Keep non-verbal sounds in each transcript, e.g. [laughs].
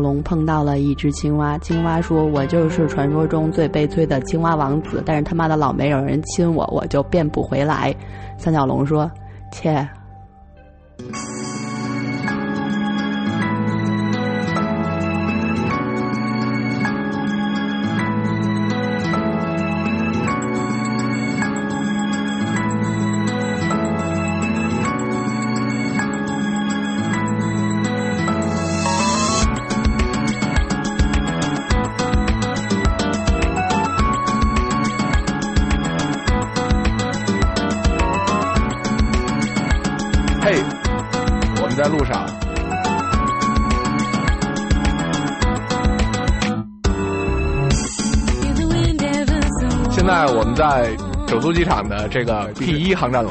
龙碰到了一只青蛙，青蛙说：“我就是传说中最悲催的青蛙王子，但是他妈的老没有人亲我，我就变不回来。”三角龙说：“切。”在首都机场的这个 P 一航站楼，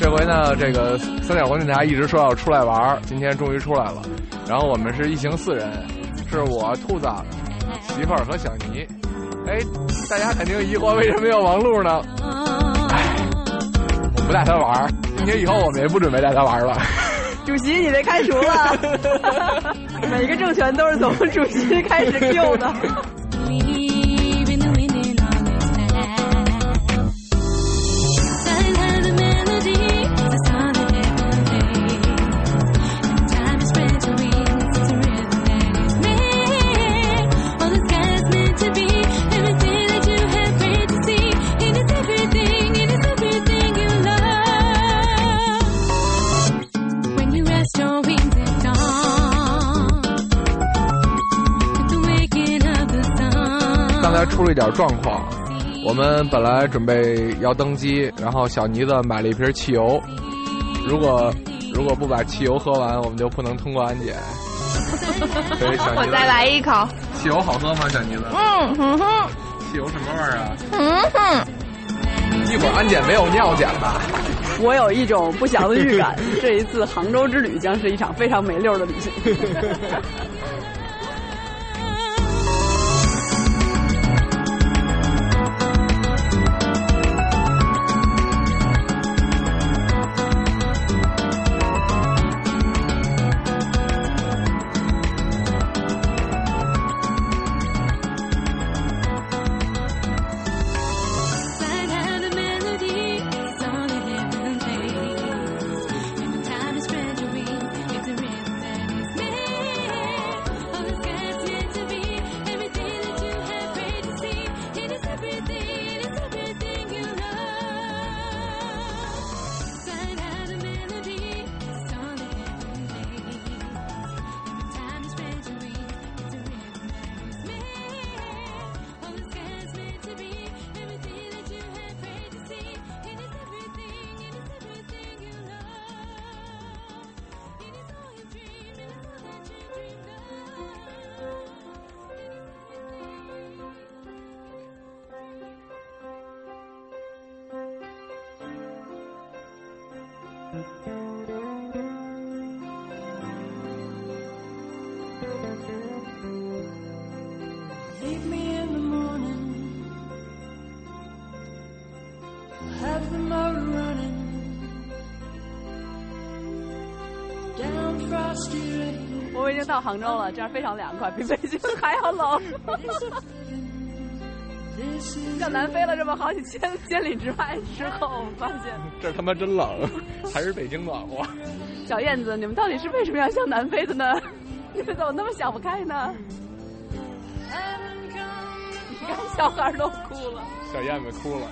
这回呢，这个三角光电台一直说要出来玩，今天终于出来了。然后我们是一行四人，是我兔子、媳妇儿和小尼。哎，大家肯定疑惑为什么要王璐呢？哎，我不带他玩，今天以后我们也不准备带他玩了。[laughs] 主席，你被开除了。[laughs] 每个政权都是从主席开始 Q 的。点状况，我们本来准备要登机，然后小妮子买了一瓶汽油，如果如果不把汽油喝完，我们就不能通过安检。[laughs] 所以小我再来一口。汽油好喝吗，小妮子？嗯哼哼。汽油什么味儿啊？嗯哼。一会儿安检没有尿检吧？我有一种不祥的预感，这一次杭州之旅将是一场非常没溜的旅行。[laughs] 杭州了，这样非常凉快，比北京 [laughs] 还要冷。[laughs] 像南飞了这么好几千千里之外之后我，发现 [laughs] 这他妈真冷，还是北京暖和。小燕子，你们到底是为什么要向南飞的呢？你们怎么那么想不开呢？你看，小孩都哭了，小燕子哭了。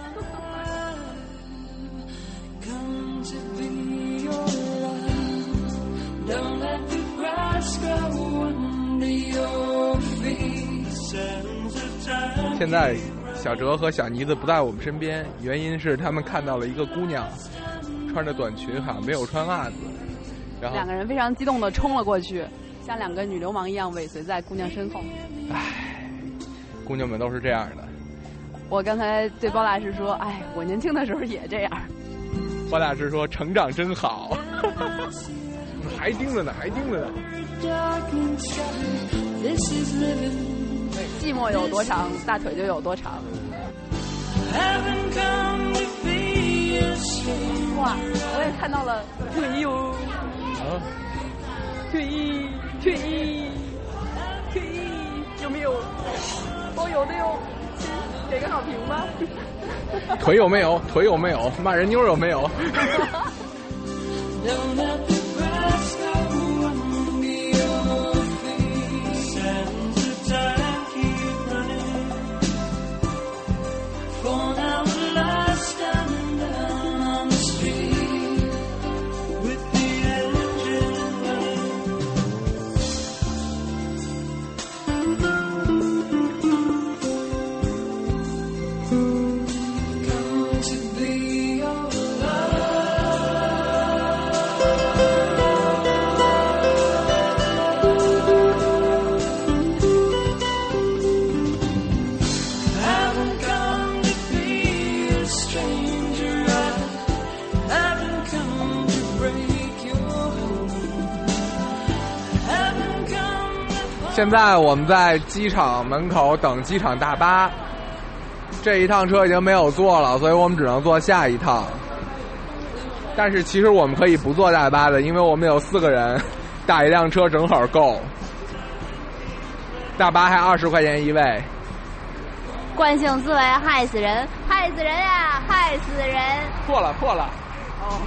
现在小哲和小妮子不在我们身边，原因是他们看到了一个姑娘穿着短裙，好像没有穿袜子。然后两个人非常激动的冲了过去，像两个女流氓一样尾随在姑娘身后。唉，姑娘们都是这样的。我刚才对包大师说：“哎，我年轻的时候也这样。[laughs] ”包大师说：“成长真好。”还盯着呢，还盯着呢。寂寞有多长，大腿就有多长。哇，我也看到了，退役哦。啊！退役，退役，退役，有没有？哦，有的哟，给个好评吧。腿有没有？腿有没有？骂人妞有没有？[laughs] [laughs] 现在我们在机场门口等机场大巴，这一趟车已经没有坐了，所以我们只能坐下一趟。但是其实我们可以不坐大巴的，因为我们有四个人，打一辆车正好够。大巴还二十块钱一位。惯性思维害死人，害死人呀，害死人！破了，破了。哦。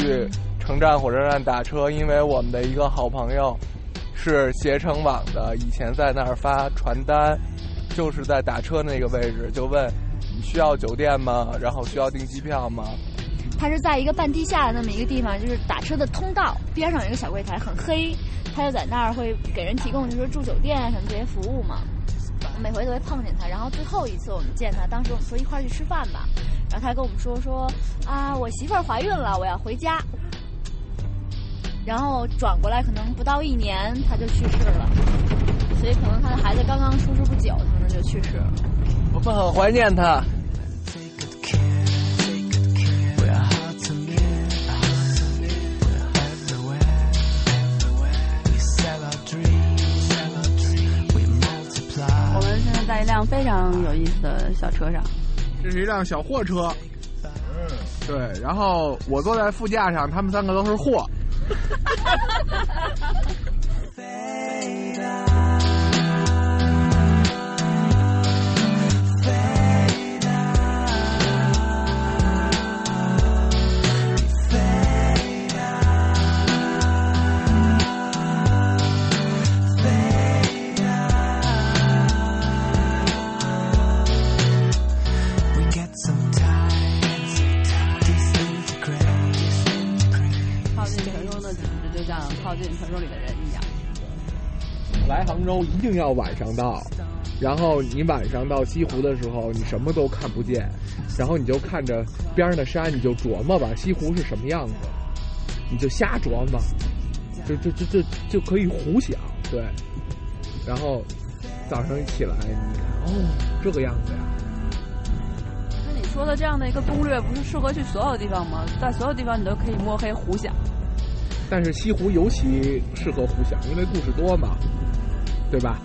去城站、火车站打车，因为我们的一个好朋友是携程网的，以前在那儿发传单，就是在打车那个位置，就问你需要酒店吗？然后需要订机票吗？他是在一个半地下的那么一个地方，就是打车的通道边上有一个小柜台，很黑，他就在那儿会给人提供就是住酒店啊什么这些服务嘛。每回都会碰见他，然后最后一次我们见他，当时我们说一块儿去吃饭吧。然后他跟我们说说啊，我媳妇儿怀孕了，我要回家。然后转过来可能不到一年他就去世了，所以可能他的孩子刚刚出世不久，可能就去世了。我们很怀念他。我们现在在一辆非常有意思的小车上。这是一辆小货车，嗯，对，然后我坐在副驾上，他们三个都是货。[laughs] 定要晚上到，然后你晚上到西湖的时候，你什么都看不见，然后你就看着边上的山，你就琢磨吧，西湖是什么样子，你就瞎琢磨，就就就就就可以胡想，对。然后早上一起来，你看，哦，这个样子呀。那你说的这样的一个攻略，不是适合去所有地方吗？在所有地方你都可以摸黑胡想。但是西湖尤其适合胡想，因为故事多嘛。对吧？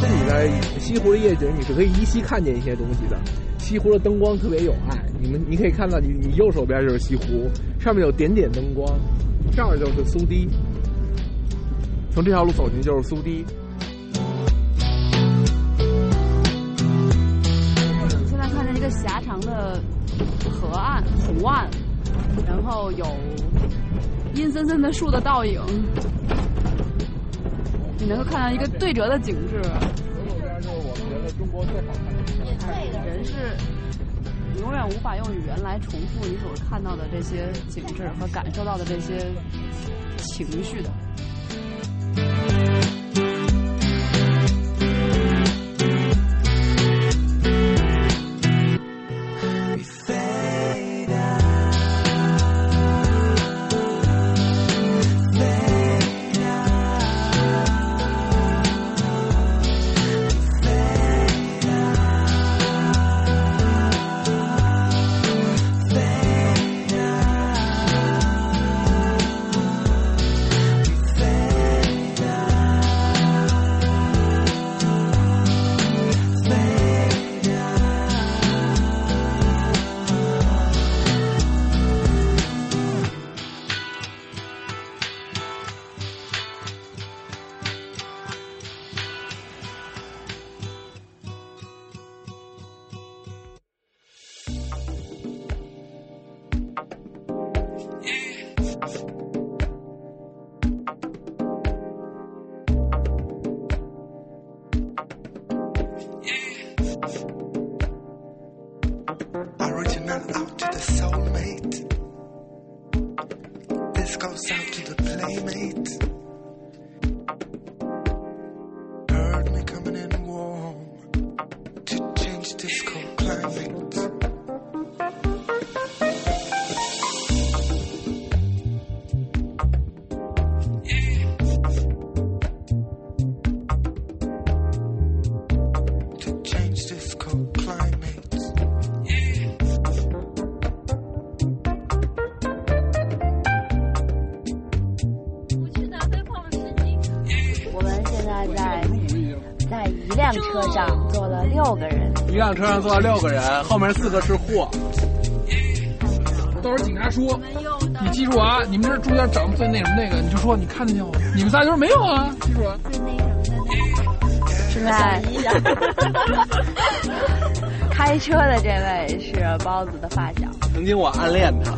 这里边西湖的夜景，你是可以依稀看见一些东西的。西湖的灯光特别有爱，你们你可以看到，你你右手边就是西湖，上面有点点灯光，这儿就是苏堤。从这条路走进就是苏堤。现在看见一个狭长的河岸、湖岸，然后有阴森森的树的倒影。你能够看到一个对折的景致。这边就是我们觉得中国最好看的。人是永远无法用语言来重复你所看到的这些景致和感受到的这些情绪的。we 辆车上坐了六个人，后面四个是货。到时候警察说，你记住啊，你们这中间长得最那什么那个，你就说你看见没有？你们仨就说没有啊，记住啊。是 [laughs] 在开车的这位是包子的发小，曾经我暗恋他，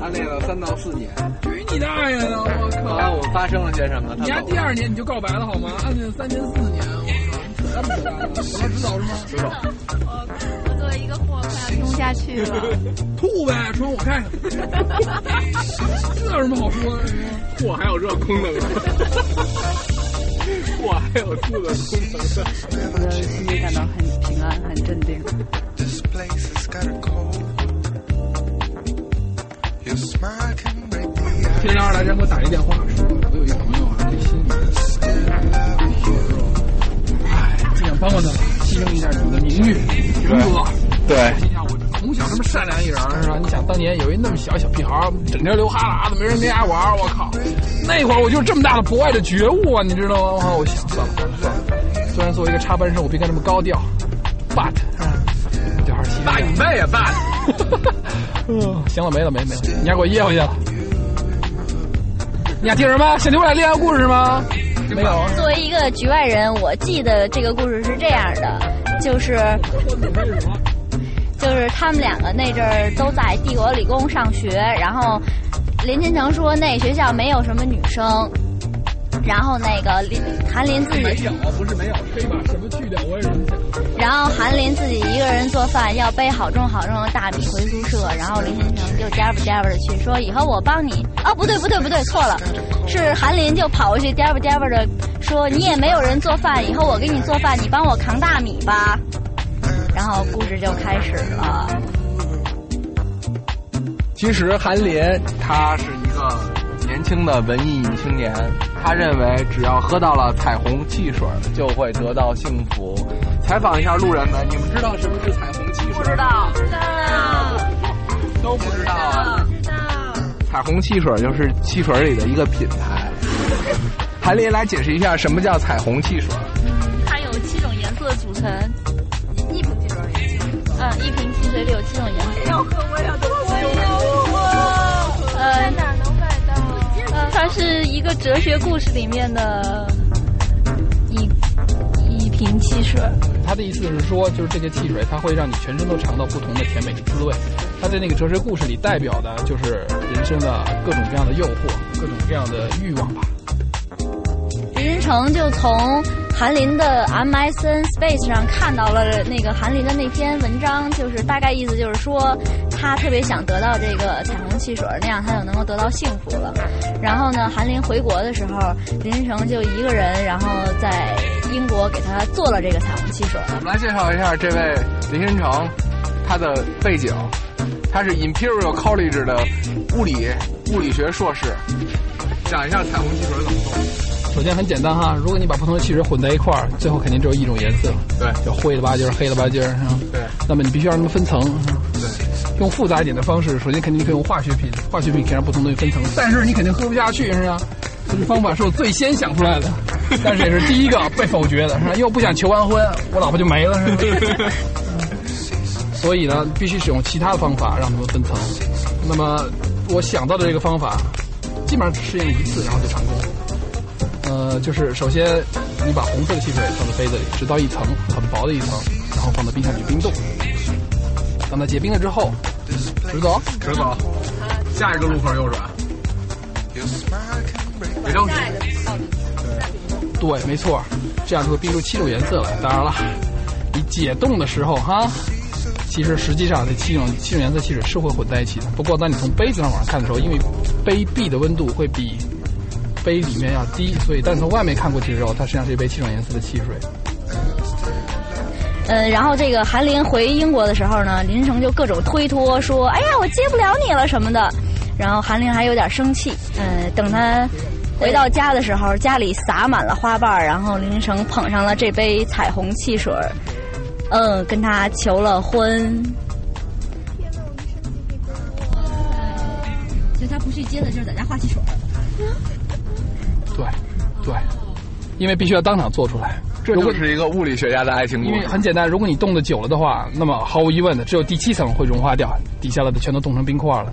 暗恋了三到四年。去你大爷的！我后来靠！我发生了些什么？他你还走第二年你就告白了好吗？暗恋三年四年，我我要知道是吗？知道。我作为一个货快要听不下去了。吐呗，窗户我开开。这有什么好说的？货还有热功能的，[laughs] 货还有吐的功能的。我的心里感到很平安，很镇定。This place has got a cold. Your smile can break the 今天二来人给我打一电话，帮帮他，牺牲一下你的名誉，人格。对，心想我从小这么善良一人是吧？你想当年有一那么小小屁孩，整天流哈喇子，没人跟家玩儿，我靠！那会儿我就这么大的博爱的觉悟啊，你知道吗？我想算了算了算了，虽然作为一个插班生，我不应该这么高调，but 啊，就还是牺牲大你妹呀，大！嗯，行了，没了没了没了，你丫给我噎回去了。你俩听什么？想听我俩恋爱故事吗？没有。作为一个局外人，我记得这个故事是这样的，就是就是他们两个那阵儿都在帝国理工上学，然后林金城说那学校没有什么女生，然后那个林韩林自己没有，不是没有，可以把什么去掉，我也是这么想。然后韩林自己一个人做饭，要背好重好重的大米回宿舍，然后林心成就颠吧颠吧的去说以后我帮你。哦，不对不对不对，错了，是韩林就跑过去颠吧颠吧的说你也没有人做饭，以后我给你做饭，你帮我扛大米吧。然后故事就开始了。其实韩林他是一个年轻的文艺女青年，他认为只要喝到了彩虹汽水，就会得到幸福。采访一下路人们，你们知道什么是彩虹汽水？不知道，知道，都不知道啊。知道。彩虹汽水就是汽水里的一个品牌。韩林来解释一下什么叫彩虹汽水。它有七种颜色组成。一瓶汽水。嗯，一瓶汽水里有七种颜色。要喝我要多我要它是一个哲学故事里面的一一瓶汽水。他的意思是说，就是这个汽水，它会让你全身都尝到不同的甜美的滋味。它在那个哲学故事里代表的就是人生的各种各样的诱惑，各种各样的欲望吧。林人成就从韩林的 MSN Space 上看到了那个韩林的那篇文章，就是大概意思就是说，他特别想得到这个彩虹汽水，那样他就能够得到幸福了。然后呢，韩林回国的时候，林人成就一个人，然后在英国给他做了这个彩虹汽水。我们来介绍一下这位林新成，他的背景，他是 Imperial College 的物理物理学硕士。讲一下彩虹汽水怎么做。首先很简单哈，如果你把不同的汽水混在一块儿，最后肯定只有一种颜色，对就灰了吧唧儿、黑了吧唧儿，是吧？对那么你必须让它们分层，是吧对，用复杂一点的方式，首先肯定可以用化学品，化学品可以让不同东西分层，但是你肯定喝不下去，是吧？这个方法是我最先想出来的，但是也是第一个被否决的，是吧？因为我不想求完婚，我老婆就没了，是吧？[laughs] 所以呢，必须使用其他的方法让他们分层。那么我想到的这个方法，基本上只试验一次，然后就成功。呃，就是首先你把红色的汽水放在杯子里，直到一层很薄的一层，然后放到冰箱里冰冻。当它结冰了之后，直走，直走，下一个路口右转别着急。对，没错，这样就会冰出七种颜色来。当然了，你解冻的时候哈，其实实际上这七种七种颜色汽水是会混在一起的。不过当你从杯子上往上看的时候，因为杯壁的温度会比杯里面要低，所以但从外面看过去之后，它实际上是一杯七种颜色的汽水。嗯，然后这个韩林回英国的时候呢，林成就各种推脱说：“哎呀，我接不了你了什么的。”然后韩林还有点生气。嗯，等他回到家的时候，家里洒满了花瓣，然后林成捧上了这杯彩虹汽水，嗯，跟他求了婚。所以他不去接的就是在家画汽水。对，对，因为必须要当场做出来。这就是一个物理学家的爱情故事因为。很简单，如果你冻得久了的话，那么毫无疑问的，只有第七层会融化掉，底下了的全都冻成冰块了。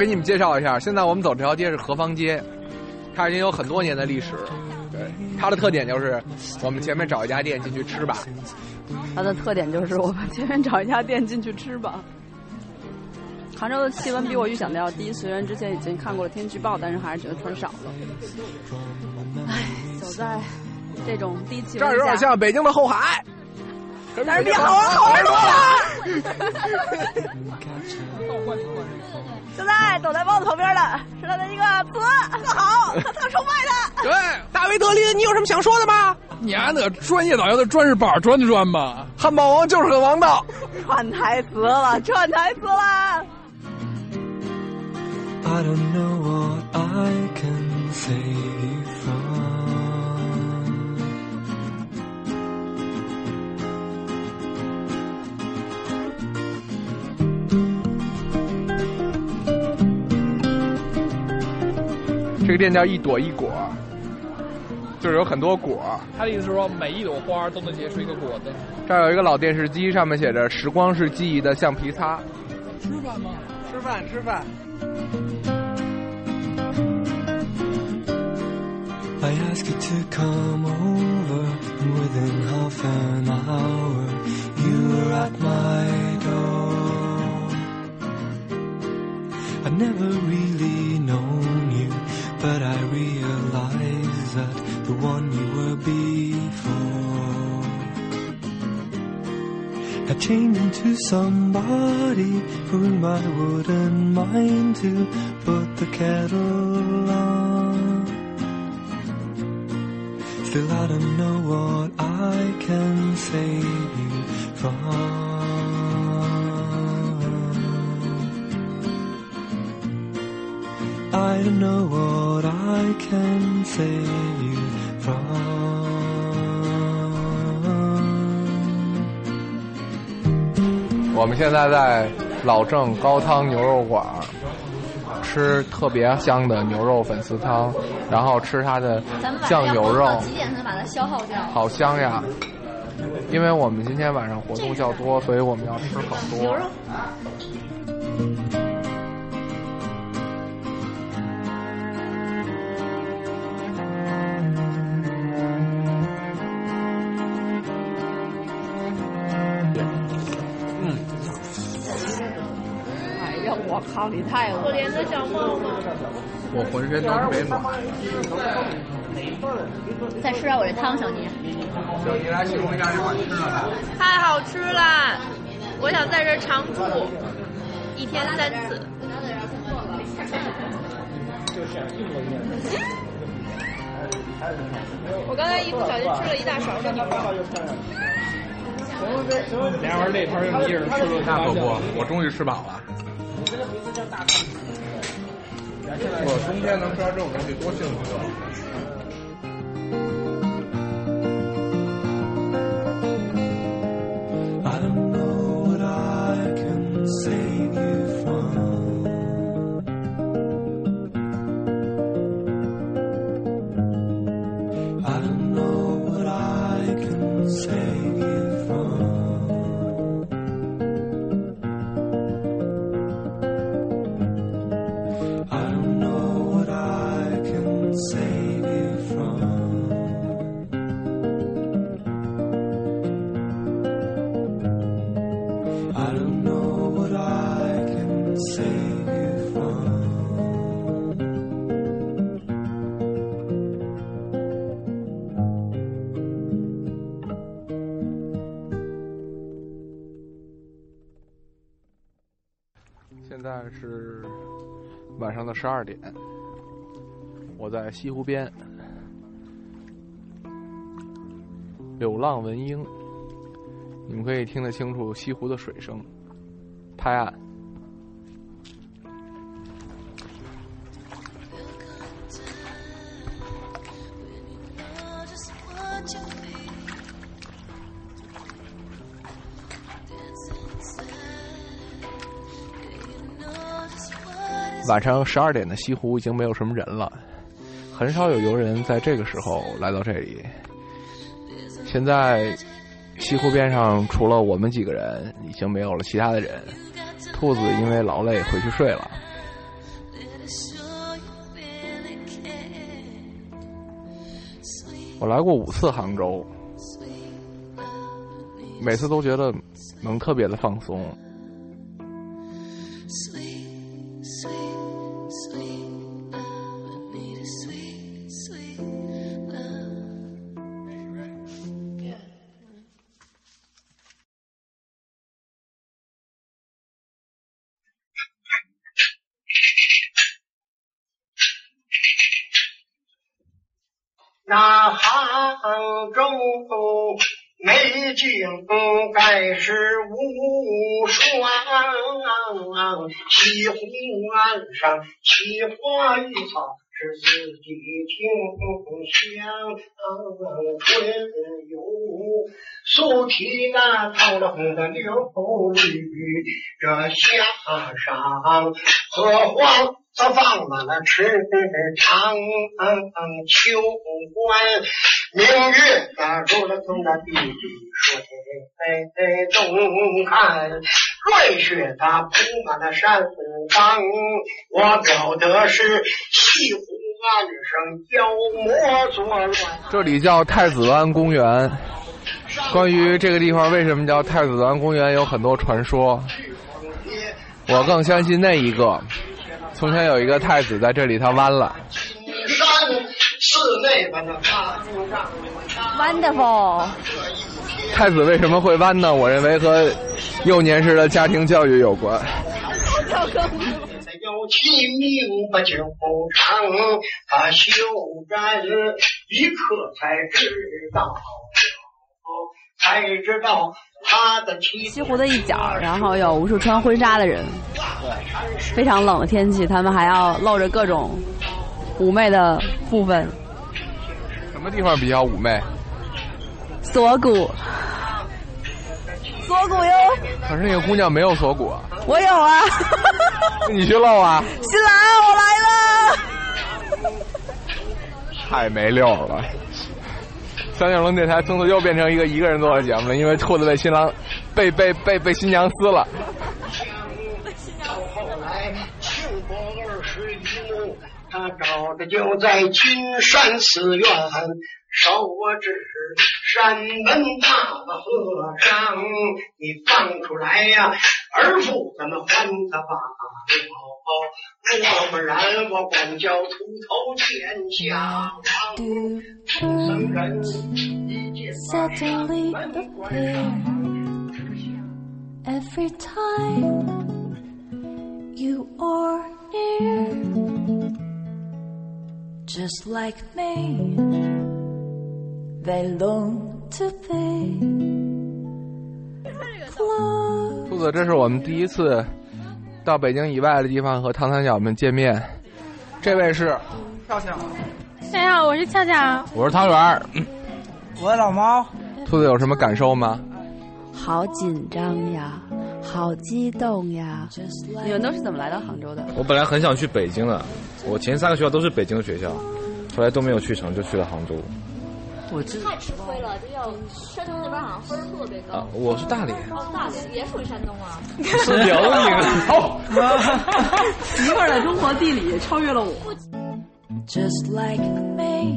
给你们介绍一下，现在我们走这条街是何方街，它已经有很多年的历史。对，它的特点就是我们前面找一家店进去吃吧。它的特点就是我们前面找一家店进去吃吧。杭州的气温比我预想的要低，虽然之前已经看过了天气预报，但是还是觉得穿少了。唉，走在这种低气这儿有点，像北京的后海，但是比好玩好玩多了。[laughs] 现在躲在包子旁边的是他的一个词，特好，他特崇拜的。[laughs] 对，大卫德林，你有什么想说的吗？你丫那专业导游的专是板儿专专吧？汉堡王就是个王道。串台词了，串台词了。I don't know what I 这个店叫一朵一果，就是有很多果。他的意思是说，每一朵花都能结出一个果子。这儿有一个老电视机，上面写着“时光是记忆的橡皮擦”。吃饭吗？吃饭，吃饭。I ask you to come over, and within half an hour, you were at my door. I've never really known you, but I realize that the one you were before had changed into somebody for whom I wouldn't mind to put the kettle on. Still, I don't know what I can save you from. I don't know what I can save you from. 我们现在在老郑高汤牛肉馆儿吃特别香的牛肉粉丝汤，然后吃它的酱油肉，几点才能把它消耗掉？好香呀！因为我们今天晚上活动较多，所以我们要吃很多。哎呀，我靠，你太可怜的小猫了。我浑身都特别暖。再吃点我这汤，小尼。小尼来形容一下这碗吃的吧。太好吃了！我想在这常住，一天三次。我刚才一不小心吃了一大勺的牛肉。俩人那盘儿你一人吃了那可不，我终于吃饱了。这名字叫大胖子。我冬天能吃到这种东西多幸福啊。的十二点，我在西湖边，柳浪闻莺，你们可以听得清楚西湖的水声，拍岸。晚上十二点的西湖已经没有什么人了，很少有游人在这个时候来到这里。现在西湖边上除了我们几个人，已经没有了其他的人。兔子因为劳累回去睡了。我来过五次杭州，每次都觉得能特别的放松。素体那透了红的柳绿，这夏上荷花。则放满了池塘，秋观明月打入了从那碧水东看，瑞雪它铺满了山岗，我表的是西湖岸上妖魔作乱。这里叫太子湾公园。关于这个地方为什么叫太子湾公园，有很多传说。我更相信那一个。从前有一个太子在这里，他弯了。Wonderful。太子为什么会弯呢？我认为和幼年时的家庭教育有关。有其名不他修占一刻才知道，才知道他的。西湖的一角，然后有无数穿婚纱的人。非常冷的天气，他们还要露着各种妩媚的部分。什么地方比较妩媚？锁骨。锁骨哟。可是那个姑娘没有锁骨啊。我有啊。[laughs] 你去露啊。新郎，我来了。太没溜了。三角龙电台从此又变成一个一个人做的节目了，因为兔子被新郎被被被被新娘撕了。后来庆过二十一，他找的就在金山寺院，手我只是山门大和尚，你放出来呀，儿妇咱们还他罢了。要不然我管教秃头见下僧人一见门关上。Every time you are near, just like me. They long to be. 兔子，这是我们第一次到北京以外的地方和唐三角们见面，这位是俏俏。大家好，我是俏俏。我是汤圆。我是老猫。兔子有什么感受吗？好紧张呀，好激动呀！你们都是怎么来到杭州的？我本来很想去北京的，我前三个学校都是北京的学校，后来都没有去成，就去了杭州。我这太吃亏了，这要山东那边好像分特别高。啊，我是大连。哦，大连也属于山东啊。[laughs] 是辽宁。[laughs] 哦，媳妇儿的中国地理超越了我。Just like me,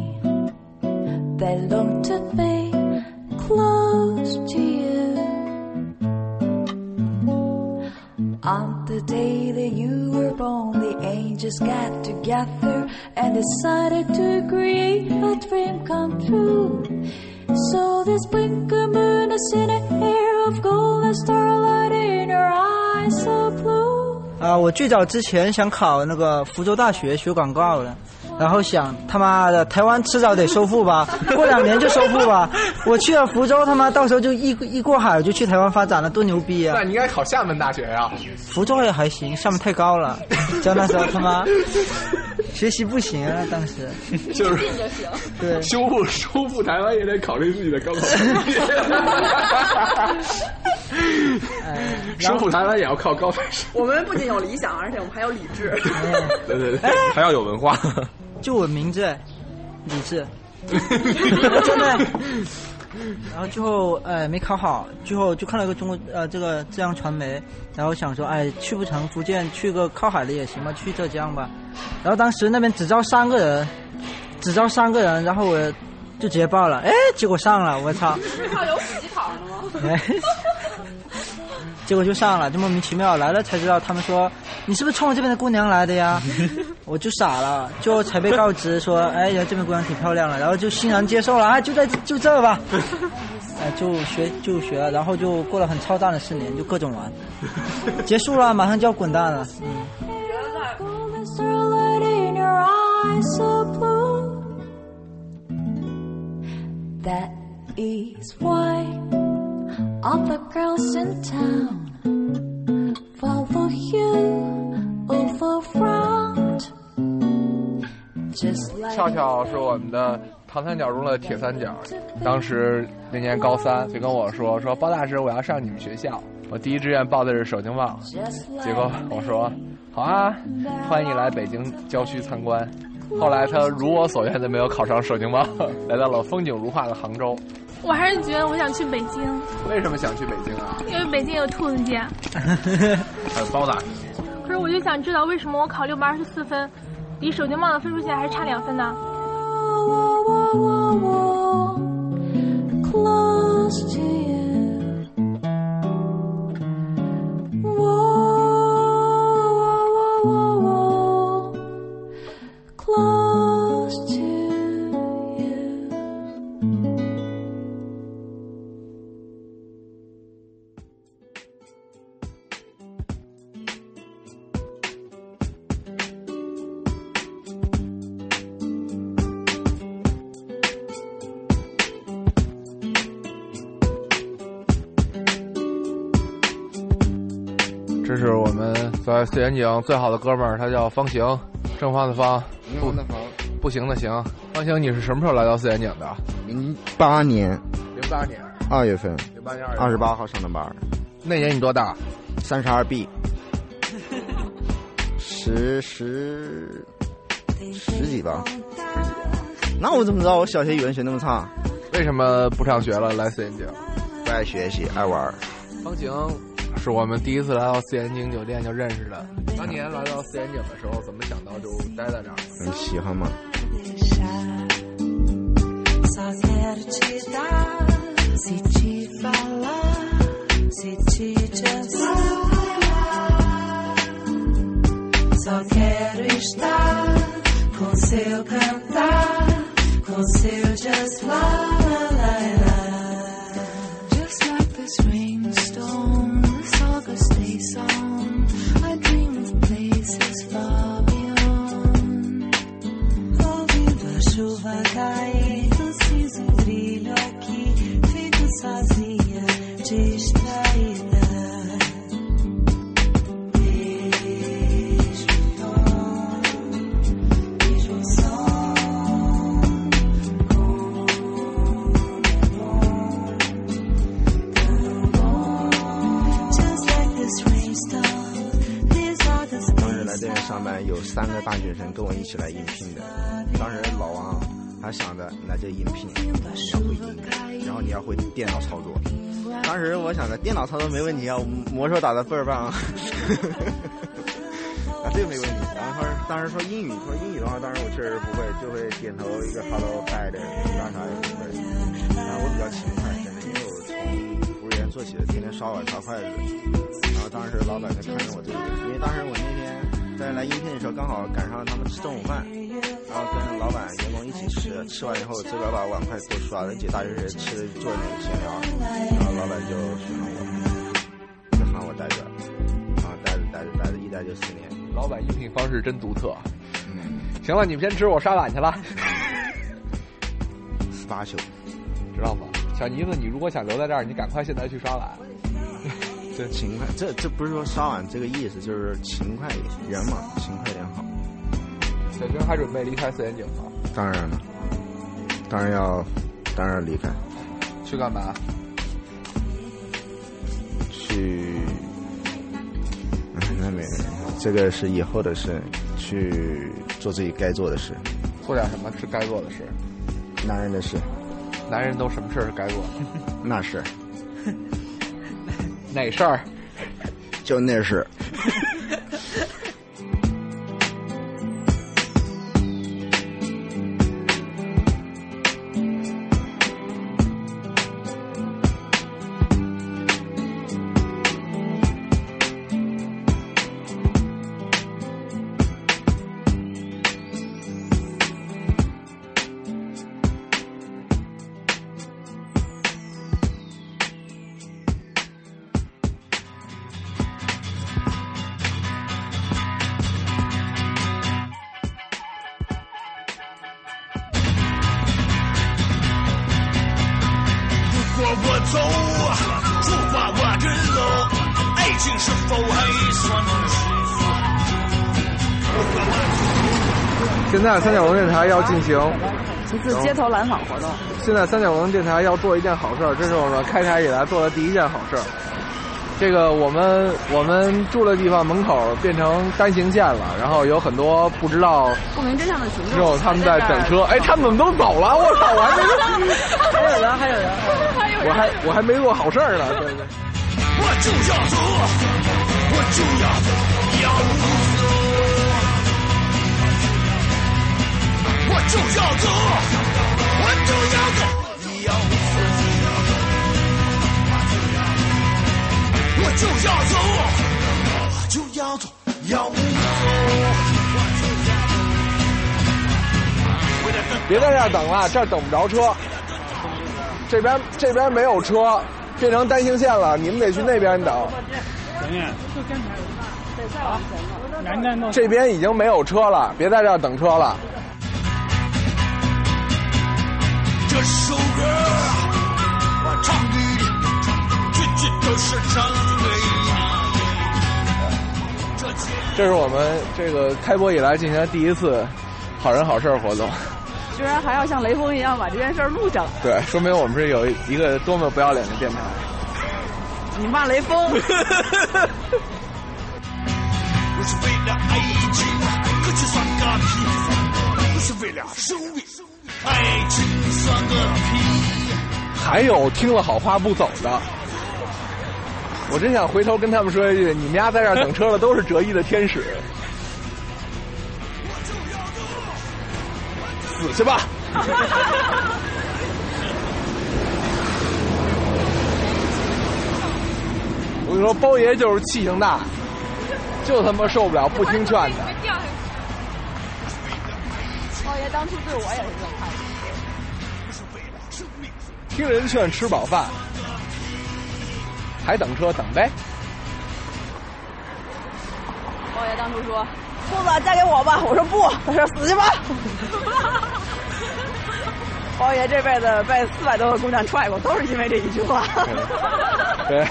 they long to be close to you. On the day that you were born, the angels got together and decided to create a dream come true. So this twinkle moon is in a hair of gold, a starlight in her eyes so blue. 啊，我最早之前想考那个福州大学学广告的， 然后想他妈的台湾迟早得收复吧，[laughs] 过两年就收复吧。我去了福州，他妈到时候就一一过海就去台湾发展了，多牛逼啊！那你应该考厦门大学呀、福州也还行，厦门太高了，就那时候他妈 [laughs] 学习不行啊，当时就是对修复收复台湾也得考虑自己的高考成绩。收复台湾也要靠高分数。我们不仅有理想，而且我们还有理智。对对对，还要有文化。就我名字，李志，真的。然后最后呃没考好，最后就看了个中国呃这个浙江传媒，然后想说哎去不成福建，去个靠海的也行吧，去浙江吧。然后当时那边只招三个人，只招三个人，然后我就直接报了，哎结果上了，我操！是 [laughs] 靠有普及考的吗？[laughs] [laughs] 哎，结果就上了，就莫名其妙来了才知道，他们说你是不是冲着这边的姑娘来的呀？[laughs] 我就傻了，就才被告知说，[laughs] 哎呀这边姑娘挺漂亮的，然后就欣然接受了，啊就在就这吧，[laughs] 哎就学就学了，然后就过了很操蛋的四年，就各种玩，结束了，马上就要滚蛋了. That is why all the girls in town follow you over front. Just like 俏俏是我们的唐三角中的铁三角，当时那年高三就跟我说说包大师我要上你们学校，我第一志愿报的是首经贸，结果我说好啊，欢迎你来北京郊区参观。后来他如我所愿的没有考上首经贸，[laughs] 来到了风景如画的杭州。我还是觉得我想去北京，为什么想去北京啊？因为北京有兔子街。[laughs] 还有包大师，可是我就想知道，为什么我考六百二十四分，离首经贸的分数线还是差两分呢？close to 四眼井最好的哥们儿，他叫方行，正方的方，不的方，不行的行。方行，你是什么时候来到四眼井的？零八年零八年，二月份，零八年二二十八号上的班儿，那年你多大？三十二 B，十十十几吧。那我怎么知道我小学语文学那么差？为什么不上学了？来四眼井？不爱学习，爱玩。方行是我们第一次来到四眼井酒店就认识的。当年来到四眼井的时候，怎么想到就待在这儿？很喜欢嘛。chuva cai. 有三个大学生跟我一起来应聘的。当时老王还想着来这应聘，你要会英语，然后你要会电脑操作。当时我想着电脑操作没问题啊，魔兽打的倍儿棒。[laughs] 啊，这个没问题。然后他当时说英语，说英语的话，当时我确实不会，就会点头一个 hello hi 的，啥啥也不会。然后我比较勤快，真的，因为我从服务员做起的，天天刷碗刷筷子。然后当时老板就看着我这个，因为当时我那天在来应聘的时候，刚好赶上他们吃中午饭，然后跟老板员工一起吃，吃完以后自个儿把碗筷都刷了，几大学生吃坐那个闲聊，然后老板就选了我，就喊我待着，然后待着待着待着，一待就四年。老板应聘方式真独特。嗯，行了，你们先吃，我刷碗去了。八宿，知道吗？小妮子，你如果想留在这儿，你赶快现在去刷碗。这勤快，这这不是说刷碗这个意思，就是勤快一些，人嘛，勤快点好。小军还准备离开四眼井吗？当然了，当然要，当然要离开。去干嘛？去，哎，那没，这个是以后的事，去做自己该做的事。做点什么是该做的事？男人的事。男人都什么事是该做的？[laughs] 那是。[laughs] 哪事儿？就那是。三角龙电台要进行一次街头拦访活动。现在三角龙电台要做一件好事儿，这是我们开台以来做的第一件好事儿。这个我们我们住的地方门口变成单行线了，然后有很多不知道不明真相的群众，之后他们在等车。哎，他们怎么都走了？我操！我还没还有人，还有人，我还我还没做好事儿呢。对对。我就要走，我就要要就要走，我就要走，你要走。我就要走，我就要走，要走。别在这儿等了，这儿等不着车。这边这边没有车，变成单行线了，你们得去那边等。这边已经没有车了，别在这儿等车了。这首歌我唱给你，句句都是这是我们这个开播以来进行的第一次好人好事活动，居然还要像雷锋一样把这件事儿录下来。对，说明我们是有一个多么不要脸的电台。你骂雷锋？[laughs] 不是为了爱情，歌曲算个屁；我是为了生命，爱情算个屁。还有听了好话不走的。我真想回头跟他们说一句：你们家在这儿等车的都是折翼的天使，死去吧！我跟你说，包爷就是气性大，就他妈受不了不听劝的。包爷当初对我也是这么看的。听人劝，吃饱饭。还等车等呗。包爷当初说：“兔子嫁给我吧。”我说不，他说死去吧。[laughs] 包爷这辈子被四百多个姑娘踹过，都是因为这一句话。对。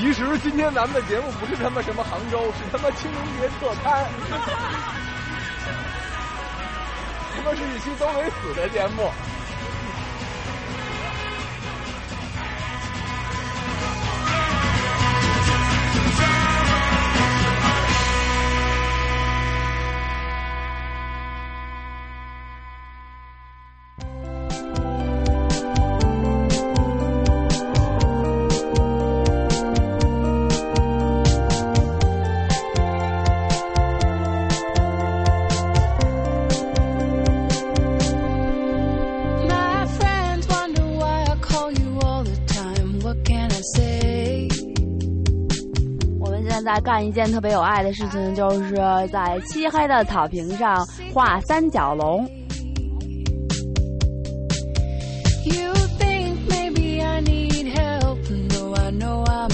其实今天咱们的节目不是他妈什么杭州，是他妈清明节特刊。[laughs] 他妈是一期都没死的节目。在干一件特别有爱的事情，就是在漆黑的草坪上画三角龙。You think maybe I need help? No, I know I'm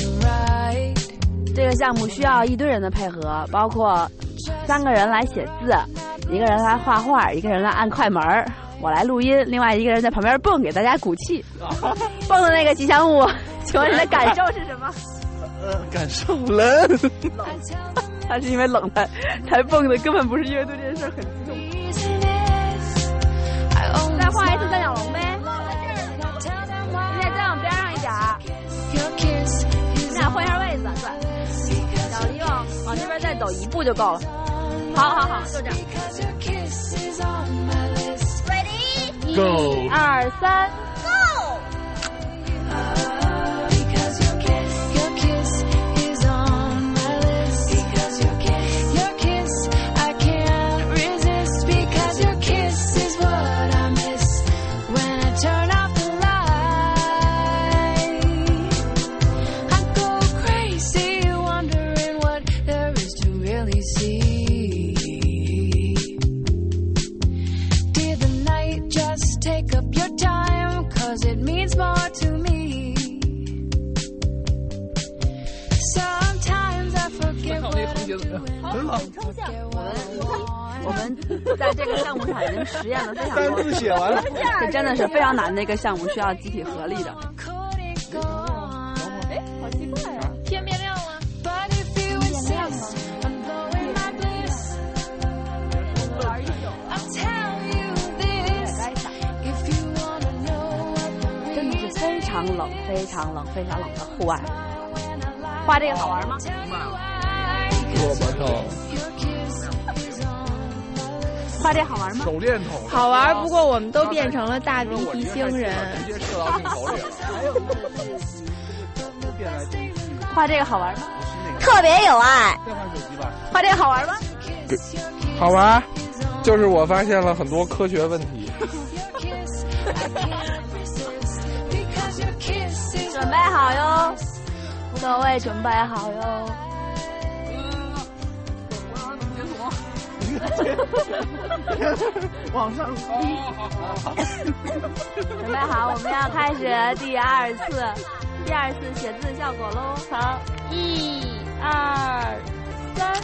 项目需要一堆人的配合，包括三个人来写字，一个人来画画，一个人来按快门儿，我来录音，另外一个人在旁边蹦，给大家鼓气。[laughs] 蹦的那个吉祥物，请问你的感受是什么？呃，感受冷。[laughs] 他是因为冷才才蹦的，根本不是因为对这件事很激动。再画一次三角龙呗，你得再往边上一点儿。你俩换一下位子，对，小黎往往这边再走一步就够了。好好好，就这样。Ready，一 Go 二三我那个横截怎么样？很好，抽象。我们在这个项目上已经实验了非常单多字写完了。这真的是非常难的一个项目，需要集体合力的。哎，好奇怪啊！天变亮了。But if you insist on blowing my bliss, I'll tell you this. If you wanna know what the 真的是非常冷、非常冷、非常冷的户外。画这个好玩吗？我操！画这好玩吗？手电筒。好玩，不过我们都变成了大地地星人。直接射到镜头里了。画这个好玩吗？特别有爱。再换手机吧。画这个好玩吗？好玩，就是我发现了很多科学问题。[laughs] 准备好哟，各位准备好哟。往 [laughs] 上准备好，我们要开始第二次，第二次写字效果喽。好，一、二、三。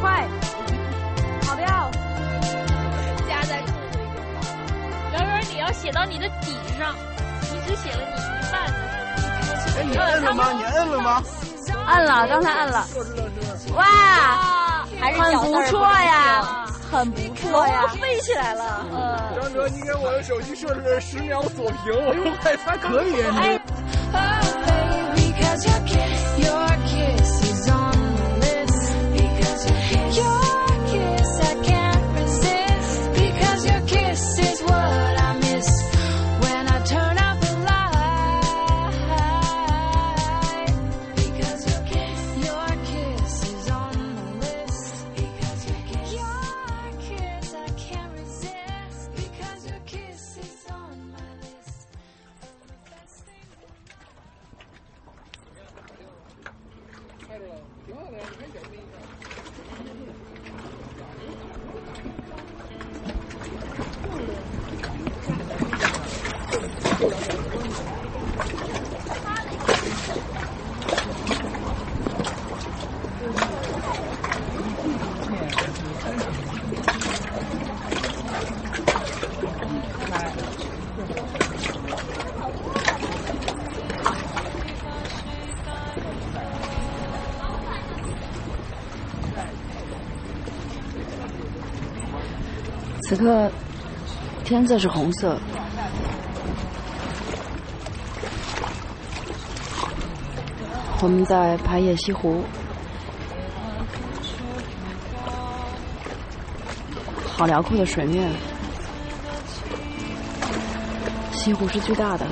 快，跑标！夹在裤子里。圆圆，你要写到你的底上，你只写了你一半的。哎，你摁了吗？你摁了吗？摁了，刚才摁了。哇，还是很不错呀，很不错呀，飞起来了。嗯，张哲，你给我的手机设置十秒锁屏，我用快餐可以。哎。此刻天色是红色，我们在排野西湖，好辽阔的水面，西湖是巨大的。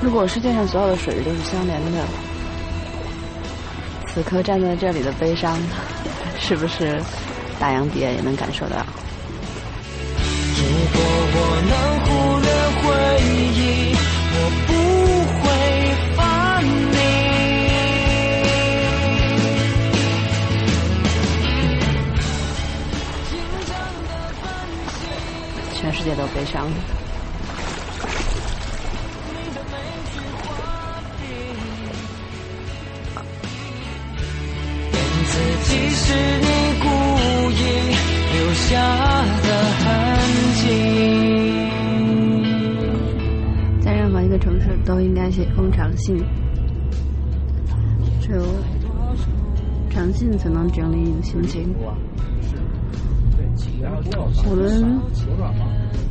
如果世界上所有的水域都是相连的，此刻站在这里的悲伤，是不是大洋彼岸也能感受到？如果我能忽略回忆，我不会放你。全世界都悲伤。信，只有长信才能整理你的心情。我们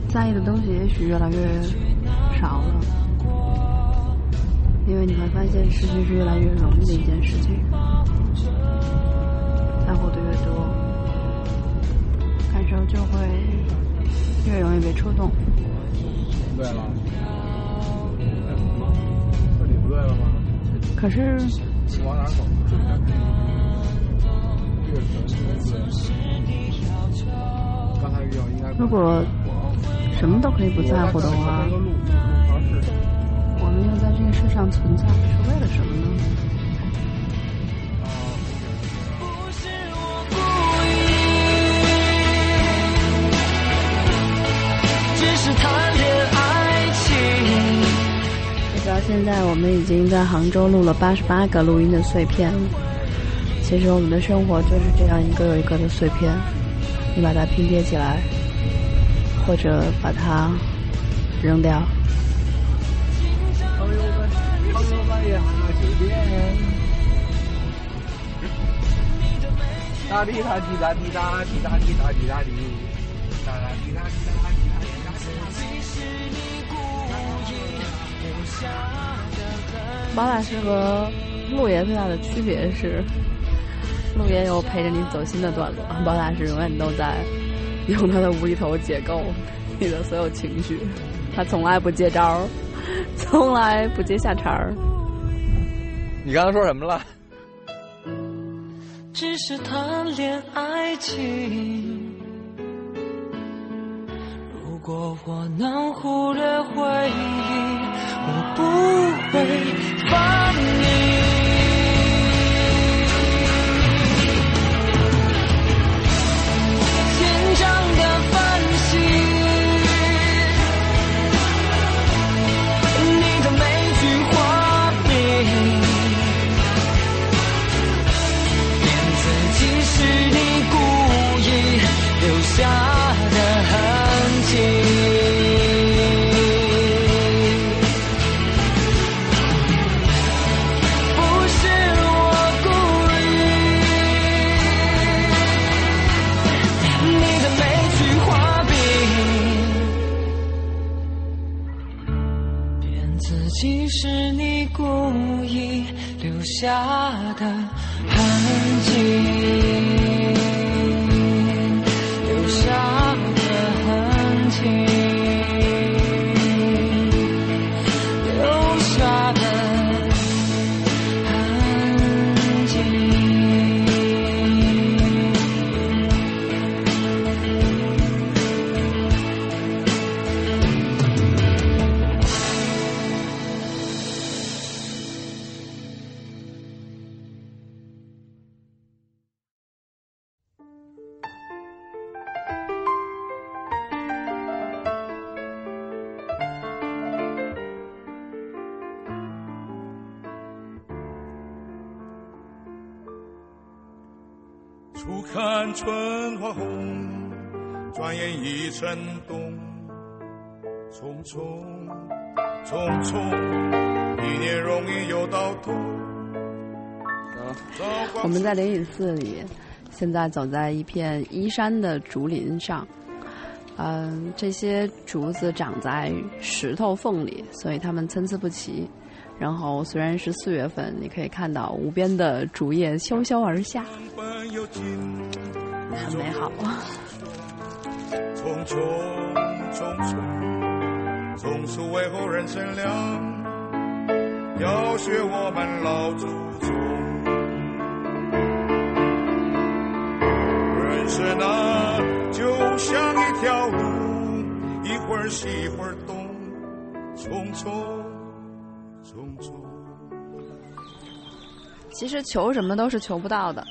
在意的东西也许越来越少了，因为你会发现失去是越来越容易的一件事情。在乎的越多，感受就会越容易被触动。对了，这里不对了吗？可是往哪走？这个刚才遇到应该如果什么都可以不在乎的话，我们又在这个世上存在是为了什么呢？只是谈到现在，我们已经在杭州录了八十八个录音的碎片。其实我们的生活就是这样一个又一个的碎片，你把它拼贴起来，或者把它扔掉。朋友们，朋友们呀，酒店。哒滴哒滴哒滴哒滴哒滴哒滴哒滴，哒哒滴哒滴哒滴哒滴哒包大师和陆爷最大的区别是，陆爷有陪着你走心的段落，包大师永远都在用他的无厘头解构你的所有情绪，他从来不接招，从来不接下茬儿。你刚刚说什么了？只是谈恋爱情。如果我能忽略回忆，我不会放你。下的痕迹，春花红，转眼已成冬。匆匆匆匆，一年容易又到头。我们在灵隐寺里，现在走在一片依山的竹林上。嗯，这些竹子长在石头缝里，所以它们参差不齐。然后虽然是四月份，你可以看到无边的竹叶萧萧而下，很美好。匆匆匆匆，总是为后人乘凉，要学我们老祖宗。人生啊，就像一条路，一会儿西一会儿东，匆匆匆匆。其实求什么都是求不到的，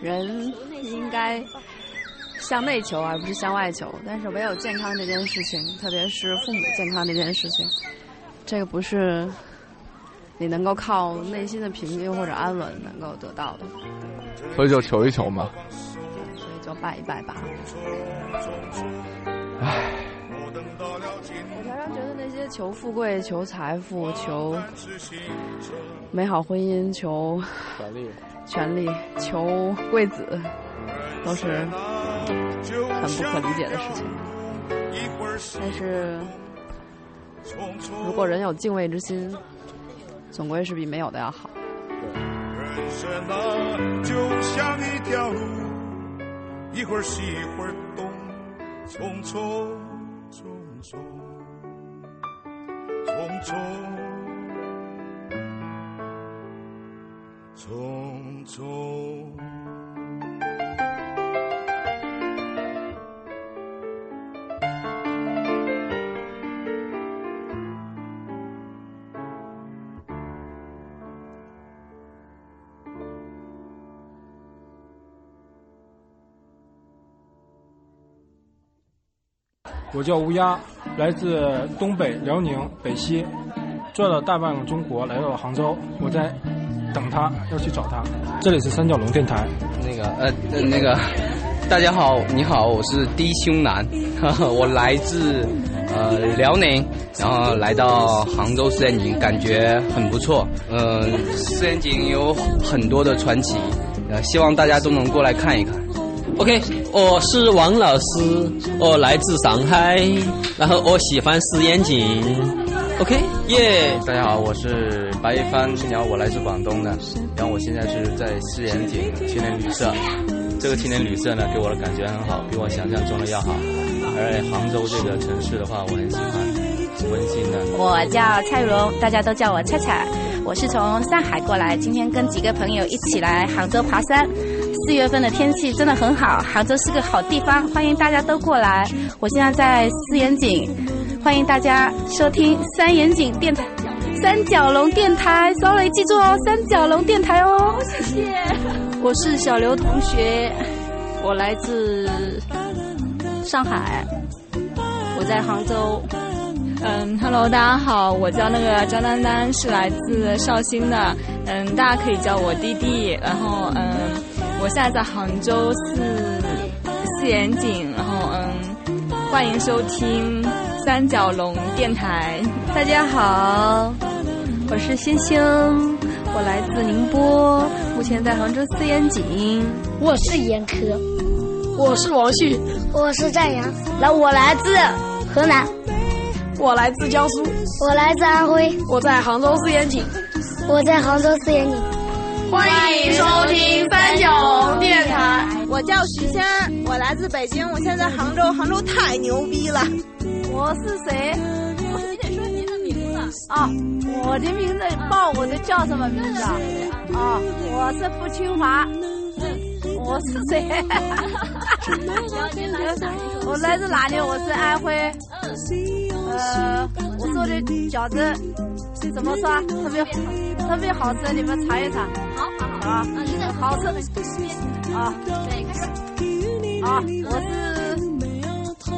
人应该向内求而不是向外求。但是唯有健康这件事情，特别是父母健康这件事情，这个不是你能够靠内心的平静或者安稳能够得到的，所以就求一求嘛。所以就拜一拜吧。唉，我常常觉得那些求富贵、求财富、求美好婚姻、求权利、权利、求贵子，都是很不可理解的事情。但是，如果人有敬畏之心，总归是比没有的要好。人生啊，就像一条路，一会儿西一会儿东，匆匆匆匆匆匆匆匆。我叫乌鸦，来自东北辽宁北溪，转了大半个中国，来到了杭州。我在等他，要去找他。这里是三角龙电台。那个呃呃那个，大家好，你好，我是低胸男，呵 [laughs] 呵我来自呃辽宁，然后来到杭州四眼井，感觉很不错。呃，四眼井有很多的传奇，呃，希望大家都能过来看一看。OK，我是王老师，我来自上海，然后我喜欢四眼镜。OK，耶、大家好，我是白一帆，然后我来自广东的，然后我现在是在四眼井青年旅社。这个青年旅社呢，给我的感觉很好，比我想象中的要好。而杭州这个城市的话，我很喜欢，温馨的。我叫蔡荣，大家都叫我菜菜。我是从上海过来，今天跟几个朋友一起来杭州爬山。四月份的天气真的很好，杭州是个好地方，欢迎大家都过来。我现在在四眼井，欢迎大家收听三眼井电台、三角龙电台。sorry，记住哦，三角龙电台哦。谢谢。我是小刘同学，我来自上海，我在杭州。嗯，Hello，大家好，我叫那个张丹丹，是来自绍兴的。嗯，大家可以叫我弟弟。然后，嗯，我现在在杭州四四眼井。然后，嗯，欢迎收听三角龙电台。大家好，我是星星，我来自宁波，目前在杭州四眼井。我是严科，我是王旭，我是战阳，来，我来自河南，我来自江苏，我来自安徽，我在杭州四眼井，我在杭州四眼井。欢迎收听三角龙电台。我叫徐仙，我来自北京，我现在在杭州，杭州太牛逼了。我是谁？你得说您的名字啊！我的名字报我的叫什么名字啊？啊，我是付清华。我是谁？我来自哪里？我是安徽。呃，我做的饺子怎么说？特别特别好吃，你们尝一尝。好好好，好吃。啊，对，开始。啊，我是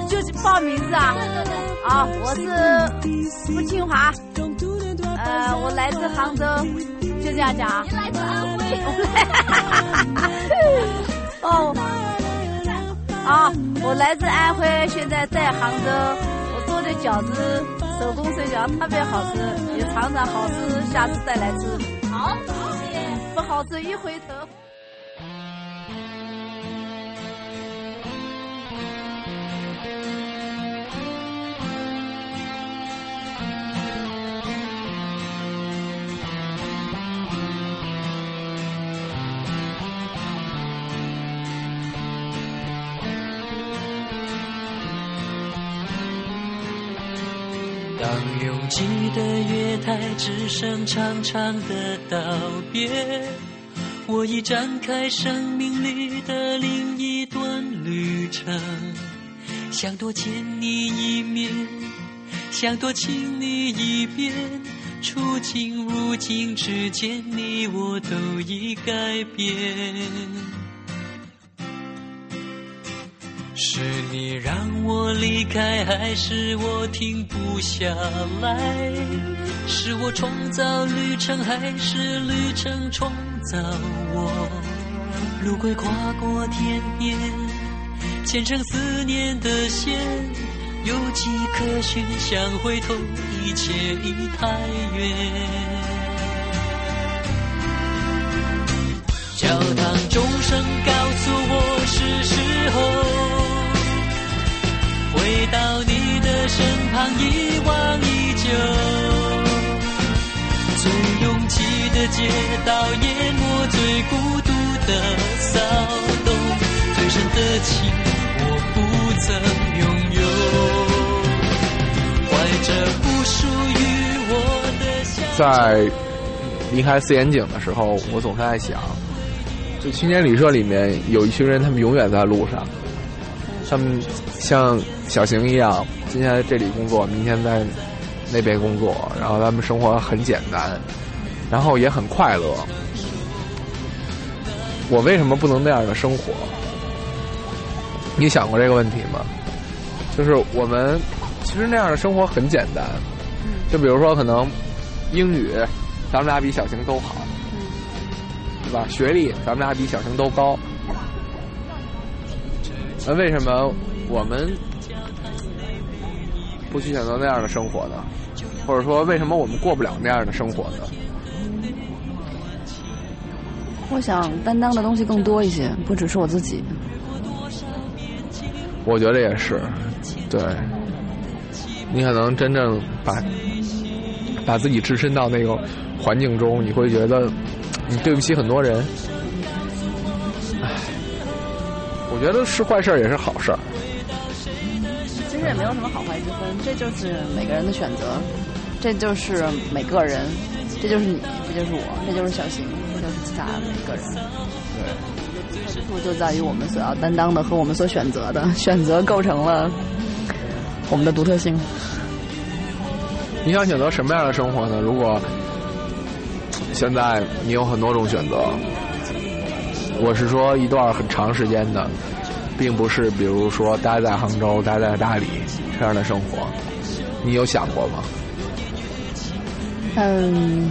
就是报名字啊。啊，我是付清华。呃，我来自杭州，就这样讲。你来自安徽。[laughs] 哦。啊，[laughs] 我来自安徽，现在在杭州。我做的饺子，手工水饺特别好吃，你尝尝好吃，下次再来吃。好，谢谢。不好吃一回头。当拥挤的月台只剩长长的道别，我已展开生命里的另一段旅程，想多见你一面，想多亲你一遍。处境如今之间，你我都已改变。是你让我离开，还是我停不下来？是我创造旅程，还是旅程创造我？路轨跨过天边，牵成思念的线，有迹可循，想回头，一切已太远。教堂钟声告诉我是时候回到你的身旁，一望依旧。最拥挤的街道淹没最孤独的骚动，最深的情我不曾拥有，怀着不属于我的在离开四眼井的时候，我总是在想，就青年旅社里面有一群人，他们永远在路上，他们像小邢一样，今天在这里工作，明天在那边工作，然后他们生活很简单，然后也很快乐。我为什么不能那样的生活？你想过这个问题吗？就是我们其实那样的生活很简单，就比如说可能英语，咱们俩比小邢都好，对吧？学历咱们俩比小邢都高，那为什么我们不去选择那样的生活呢？或者说，为什么我们过不了那样的生活呢？我想担当的东西更多一些，不只是我自己。我觉得也是，对。你可能真正把把自己置身到那个环境中，你会觉得你对不起很多人。觉得是坏事儿也是好事儿。其实也没有什么好坏之分，这就是每个人的选择，这就是每个人，这就是你，这就是我，这就是小邢，这就是其他每个人。对，出处就在于我们所要担当的和我们所选择的，[laughs] 选择构成了我们的独特性。你想选择什么样的生活呢？如果现在你有很多种选择，我是说一段很长时间的，并不是比如说待在杭州、待在大理这样的生活，你有想过吗？嗯，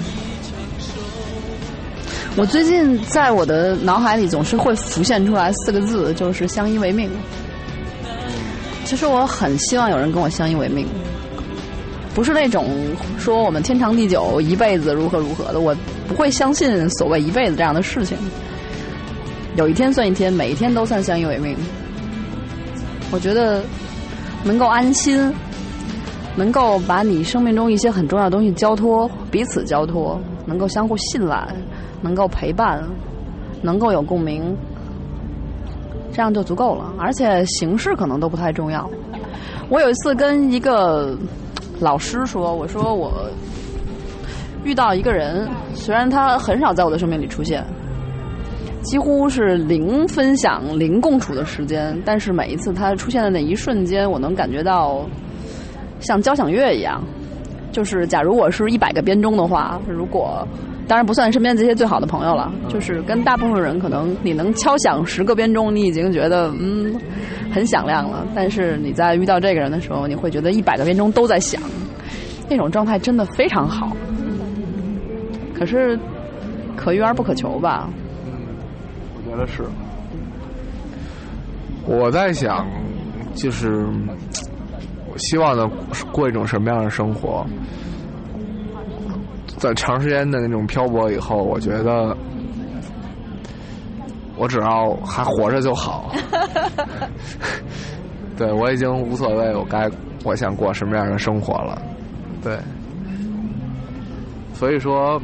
我最近在我的脑海里总是会浮现出来四个字，就是相依为命。其实我很希望有人跟我相依为命，不是那种说我们天长地久、一辈子如何如何的，我不会相信所谓一辈子这样的事情。有一天算一天，每一天都算相依为命。我觉得能够安心，能够把你生命中一些很重要的东西交托，彼此交托，能够相互信赖，能够陪伴，能够有共鸣，这样就足够了。而且形式可能都不太重要。我有一次跟一个老师说，我说我遇到一个人，虽然他很少在我的生命里出现。几乎是零分享、零共处的时间，但是每一次他出现的那一瞬间，我能感觉到像交响乐一样。就是假如我是一百个编钟的话，如果当然不算身边这些最好的朋友了，就是跟大部分人可能你能敲响十个编钟，你已经觉得嗯很响亮了。但是你在遇到这个人的时候，你会觉得一百个编钟都在响，那种状态真的非常好。可是可遇而不可求吧。我觉得是。我在想，就是我希望呢过一种什么样的生活？在长时间的那种漂泊以后，我觉得我只要还活着就好。[laughs] 对我已经无所谓，我该我想过什么样的生活了。对，所以说。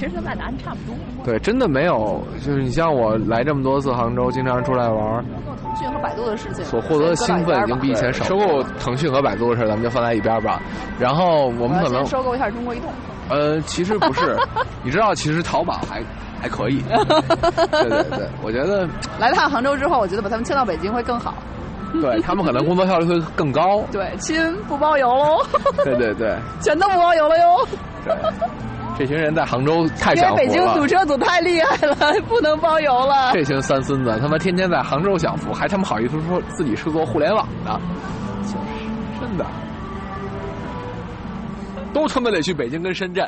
其实跟咱答案差不多。对，真的没有，就是你像我来这么多次杭州，经常出来玩。腾讯和百度的事情所获得的兴奋已经比以前少。收购腾讯和百度的事，咱们就放在一边吧。然后我们可能收购一下中国移动。呃，其实不是，[laughs] 你知道，其实淘宝还还可以。[laughs] 对对对，我觉得来趟杭州之后，我觉得把他们迁到北京会更好。对他们可能工作效率会更高。[laughs] 对，亲不包邮喽。对对对，全都不包邮了哟。对。这群人在杭州太因享福了。为北京堵车堵太厉害了，不能包邮了。这群三孙子他妈天天在杭州享福，还他妈好意思说自己是做互联网的，就是真的，都他妈得去北京跟深圳。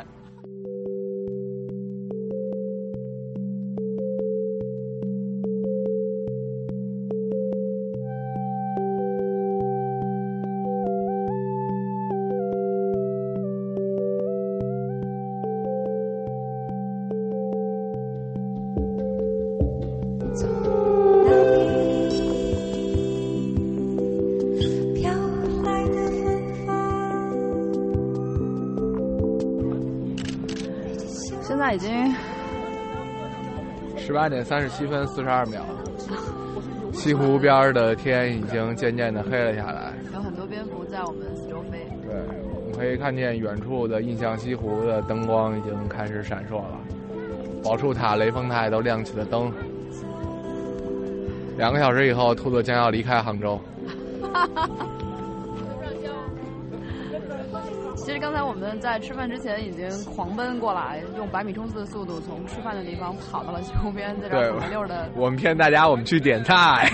十八点三十七分四十二秒，西湖边的天已经渐渐的黑了下来。有很多蝙蝠在我们四周飞。对，我们可以看见远处的印象西湖的灯光已经开始闪烁了，宝树塔、雷峰塔都亮起了灯。两个小时以后，兔子将要离开杭州。[laughs] 其实刚才我们在吃饭之前已经狂奔过来，用百米冲刺的速度从吃饭的地方跑到了西湖边，在这对儿溜的。我们骗大家，我们去点菜，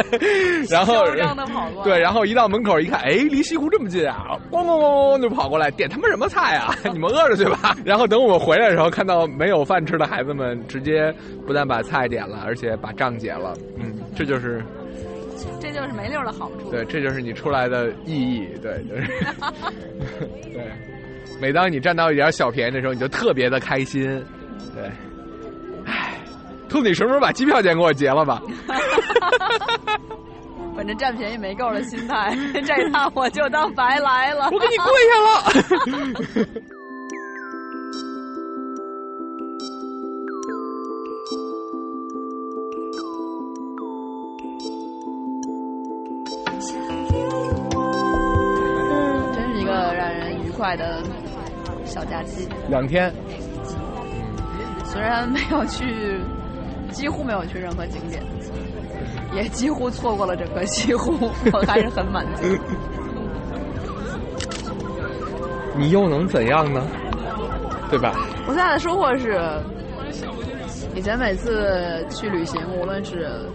[laughs] 然后 [laughs] 嚣张地跑过对，然后一到门口一看，哎，离西湖这么近啊，咣咣咣咣就跑过来，点他妈什么菜啊？[laughs] 你们饿着去吧。然后等我们回来的时候，看到没有饭吃的孩子们，直接不但把菜点了，而且把账结了。嗯，这就是这就是没溜的好处。对，这就是你出来的意义。对，就是 [laughs] 对。每当你占到一点小便宜的时候，你就特别的开心。对，唉，兔子，你什么时候把机票钱给我结了吧？[laughs] 反正占便宜没够的心态，[laughs] 这趟我就当白来了。我给你跪下了。快的小假期。两天，虽然没有去，几乎没有去任何景点，也几乎错过了整个西湖，我还是很满足。[laughs] 你又能怎样呢？对吧？我现在的收获是，以前每次去旅行，无论是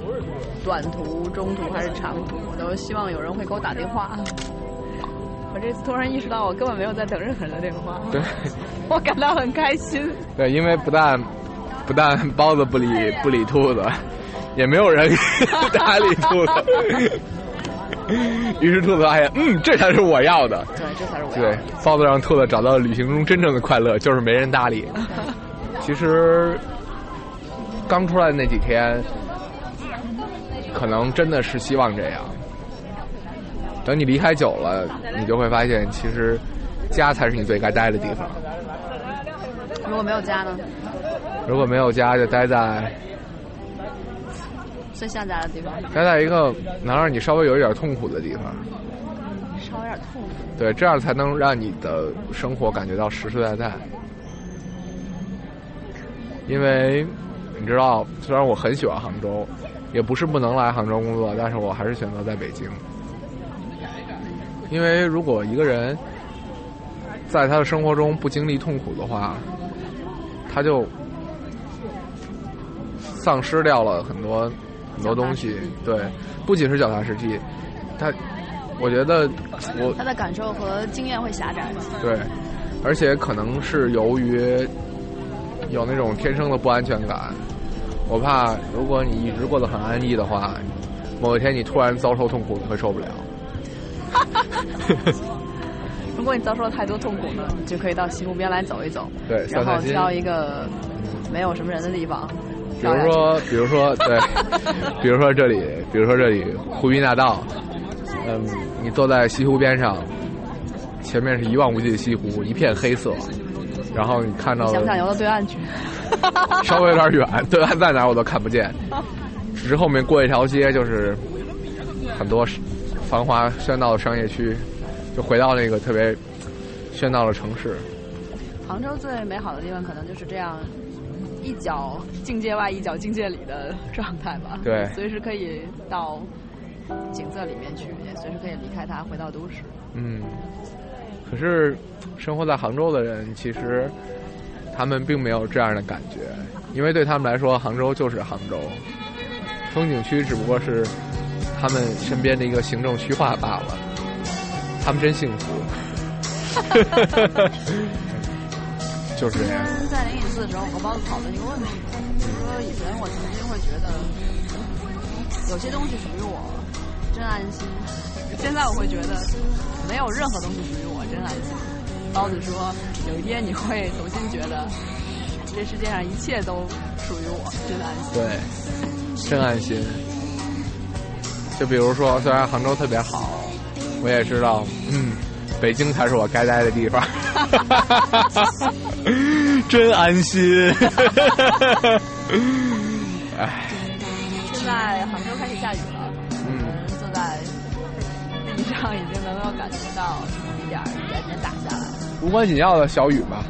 短途、中途还是长途，我都希望有人会给我打电话。我这次突然意识到，我根本没有在等任何人的电话，对，[laughs] 我感到很开心。[laughs] 对，因为不但不但包子不理不理兔子，也没有人 [laughs] 搭理兔子。于是兔子发现，嗯，这才是我要的。对，这才是我要对。，包子让兔子找到了旅行中真正的快乐，就是没人搭理。其实刚出来的那几天，可能真的是希望这样。等你离开久了，你就会发现，其实家才是你最该待的地方。如果没有家呢？如果没有家，就待在最像家的地方，待在一个能让你稍微有一点痛苦的地方。稍微有点痛苦。对，这样才能让你的生活感觉到实实在在。因为你知道，虽然我很喜欢杭州，也不是不能来杭州工作，但是我还是选择在北京。因为如果一个人在他的生活中不经历痛苦的话，他就丧失掉了很多很多东西。对，不仅是脚踏实地，他，我觉得我他的感受和经验会狭窄。对，而且可能是由于有那种天生的不安全感，我怕如果你一直过得很安逸的话，某一天你突然遭受痛苦，你会受不了。[laughs] [laughs] 如果你遭受了太多痛苦呢，你就可以到西湖边来走一走，对然后挑一个没有什么人的地方，比如说，比如说，对，[laughs] 比如说这里，比如说这里湖滨大道，嗯，你坐在西湖边上，前面是一望无际的西湖，一片黑色，然后你看到想不想游到对岸去？[laughs] 稍微有点远，对岸在哪儿我都看不见，只是后面过一条街就是很多繁华喧闹的商业区，就回到那个特别喧闹的城市。杭州最美好的地方可能就是这样，一脚境界外，一脚境界里的状态吧。对随时可以到景色里面去，也随时可以离开它，回到都市。嗯，可是生活在杭州的人，其实他们并没有这样的感觉，因为对他们来说，杭州就是杭州，风景区只不过是他们身边的一个行政区划罢了。他们真幸福，[laughs] 就是这样。在灵隐寺的时候，我和包子讨论一个问题，就是说以前我曾经会觉得有些东西属于我，真安心。现在我会觉得没有任何东西属于我，真安心。包子说，有一天你会重新觉得这世界上一切都属于我，真安心。对，真安心。就比如说，虽然杭州特别好，我也知道，嗯，北京才是我该待的地方，[laughs] 真安心。哎，现在杭州开始下雨了，嗯，坐在地上已经能够感觉到一点点点打下来。无关紧要的小雨嘛。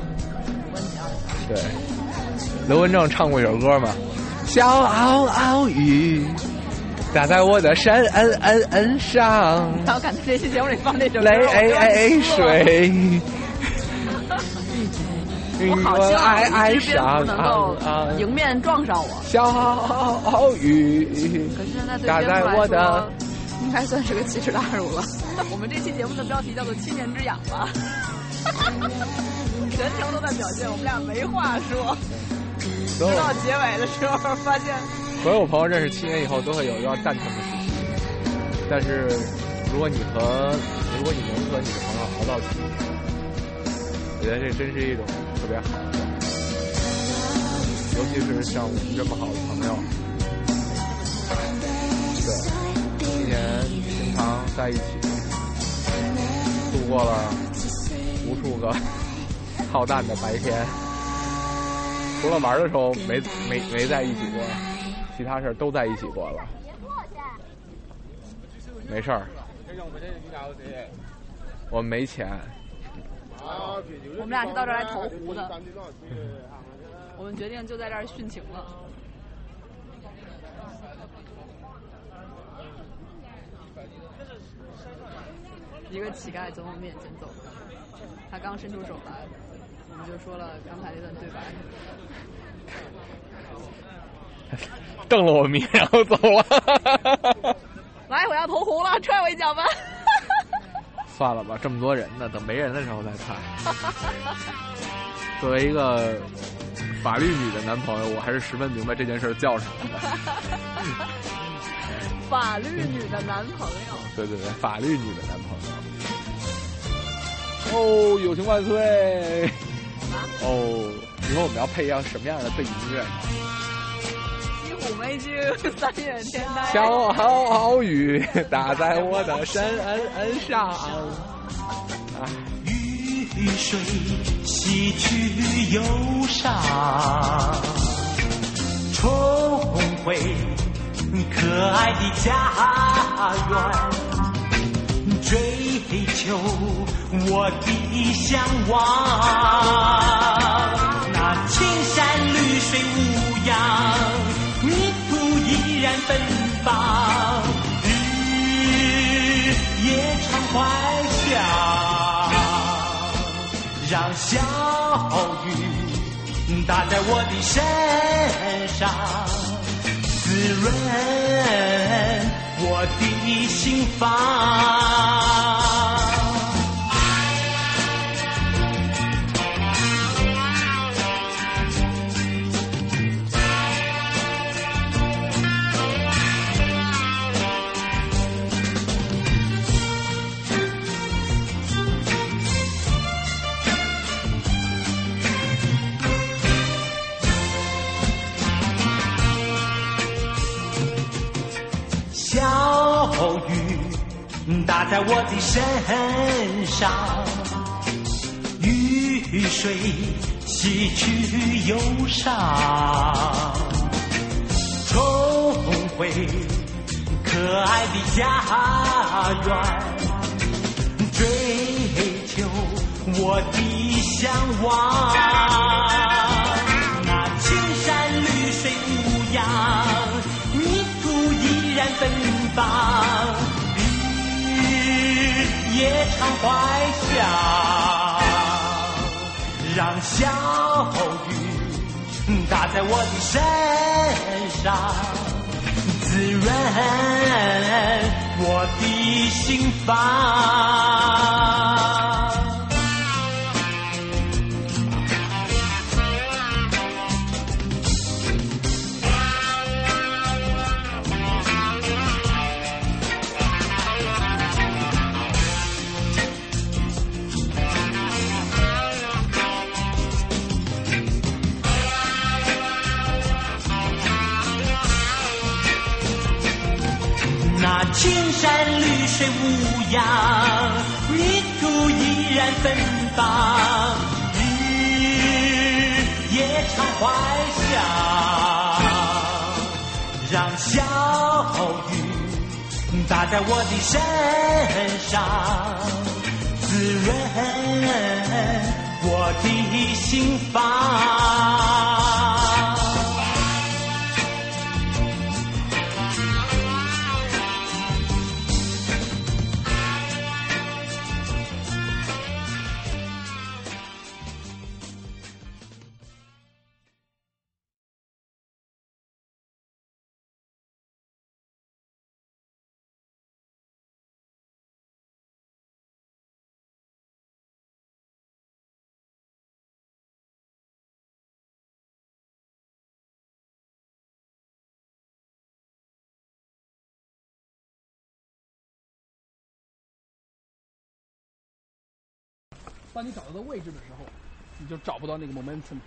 无关紧要的小雨。对，刘文正唱过一首歌嘛，《小嗷嗷雨》。打在我的山上，然后赶在这期节目里放那首歌，泪水。[laughs] 我好希望你这边不能够迎面撞上我。小雨，可是现在对打在我的，应该算是个奇耻大辱了。[laughs] 我们这期节目的标题叫做《七年之痒》吧，[laughs] 全程都在表现我们俩没话说，直到结尾的时候发现。所有朋友认识七年以后都会有要蛋疼的时期，但是如果你和如果你能和你的朋友熬到七年，我觉得这真是一种特别好的，尤其是像我们这么好的朋友，对，七年经常在一起，度过了无数个浩荡的白天，除了玩的时候没没没在一起过。其他事儿都在一起过了，没事儿。我没钱。我们俩是到这儿来投壶的。我们决定就在这儿殉情了。一个乞丐从我们面前走过，他刚伸出手来，我们就说了刚才那段对白。[laughs] 瞪了我一眼，然后走了。[laughs] 来，我要投壶了，踹我一脚吧。[laughs] 算了吧，这么多人呢，等没人的时候再看。作为一个法律女的男朋友，我还是十分明白这件事叫什么的。法律女的男朋友。对对对，法律女的男朋友。哦，友情万岁！哦，以后我们要配一样什么样的背景音乐呢？虎眉精，三月天台。小好雨打在我的身上，雨水洗去忧伤，重回可爱的家园，追求我的向往。那青山绿水无恙。依然奔放，日夜常怀想，让小雨打在我的身上，滋润我的心房。在我的身上，雨水洗去忧伤，重回可爱的家园，追求我的向往。也常怀想，让小雨打在我的身上，滋润我的心房。芬芳，日夜常怀想。让小雨打在我的身上，滋润我的心房。当你找到的位置的时候，你就找不到那个 momentum，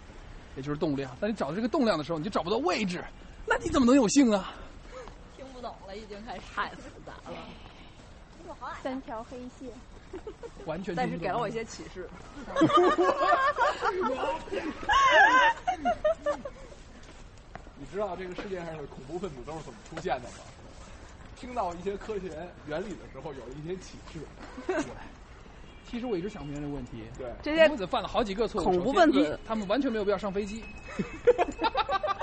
也就是动量。当你找到这个动量的时候，你就找不到位置，那你怎么能有幸啊？听不懂了，已经开始太复杂了。三条黑线，完全。但是给了我一些启示。[laughs] 你知道这个世界上的恐怖分子都是怎么出现的吗？听到一些科学原理的时候，有一些启示。其实我一直想不明白这个问题。对，这些分子犯了好几个错误。恐怖分子，他们完全没有必要上飞机，[laughs]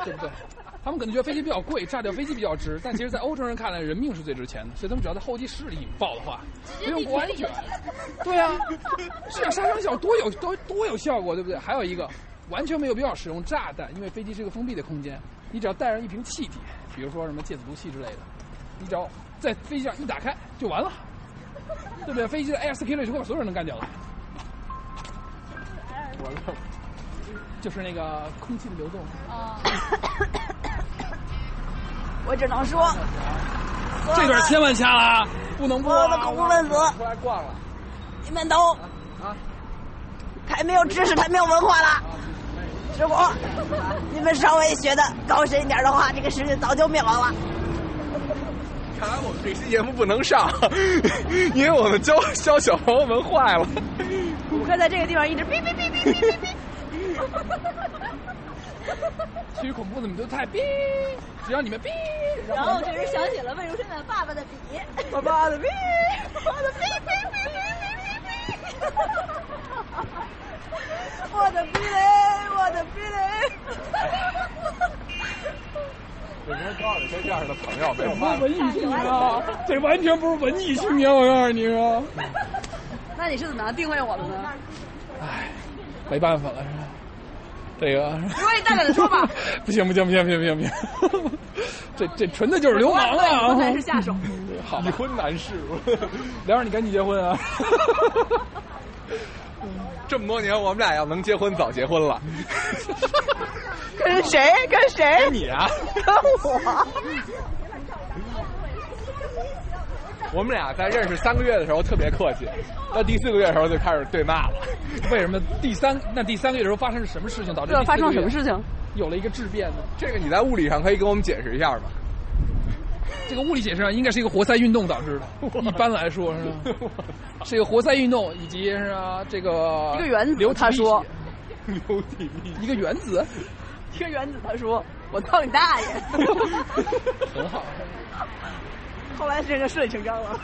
对不对？他们可能觉得飞机比较贵，炸掉飞机比较值，但其实，在欧洲人看来，人命是最值钱的，所以他们只要在候机室里引爆的话，不用过安全。对啊，这样杀伤效多有多多有效果，对不对？还有一个，完全没有必要使用炸弹，因为飞机是一个封闭的空间，你只要带上一瓶气体，比如说什么芥子毒气之类的，你只要在飞机上一打开就完了。对不对？飞机的 air security 就会把所有人都干掉了。完了，就是那个空气的流动。啊。我只能说，这段千万掐了，不能播。所有的恐怖分子出来逛了，你们都啊，太没有知识，太没有文化了。师傅你们稍微学的高深一点的话，这个世界早就灭亡了。看来我们这期节目不能上，[laughs] 因为我们教教小朋友们坏了。我会在这个地方一直哔哔哔哔哔哔。其实恐怖的你们都太哔，只要你们哔。然后这时想起了魏如萱的《爸爸的笔》，爸爸的笔，爸爸的哔哔哔哔哔哔哔。我的壁垒，我的壁垒。这跟高尔宣这样的朋友没有办法。文艺青年啊，这完全不是文艺青年，我告诉你啊。那你是怎么样定位我的呢？唉，没办法了，是吧？这个。你可以大胆的说吧。不行不行不行不行不行，这这纯的就是流氓啊！才是下手。好，已婚男士，梁儿你赶紧结婚啊！这么多年，我们俩要能结婚，早结婚了。[laughs] 跟谁？跟谁？跟你啊！跟我。我们俩在认识三个月的时候特别客气，到第四个月的时候就开始对骂了。为什么？第三那第三个月的时候发生了什么事情导致？这发生了什么事情？有了一个质变呢？这个你在物理上可以给我们解释一下吗？这个物理解释上应该是一个活塞运动导致的，[laughs] 一般来说是吧？[laughs] 是一个活塞运动以及是啊这个一个原子。流他说，流体力一个原子，[laughs] 一个原子。他说，我操你大爷！很好。后来这个顺理成章了。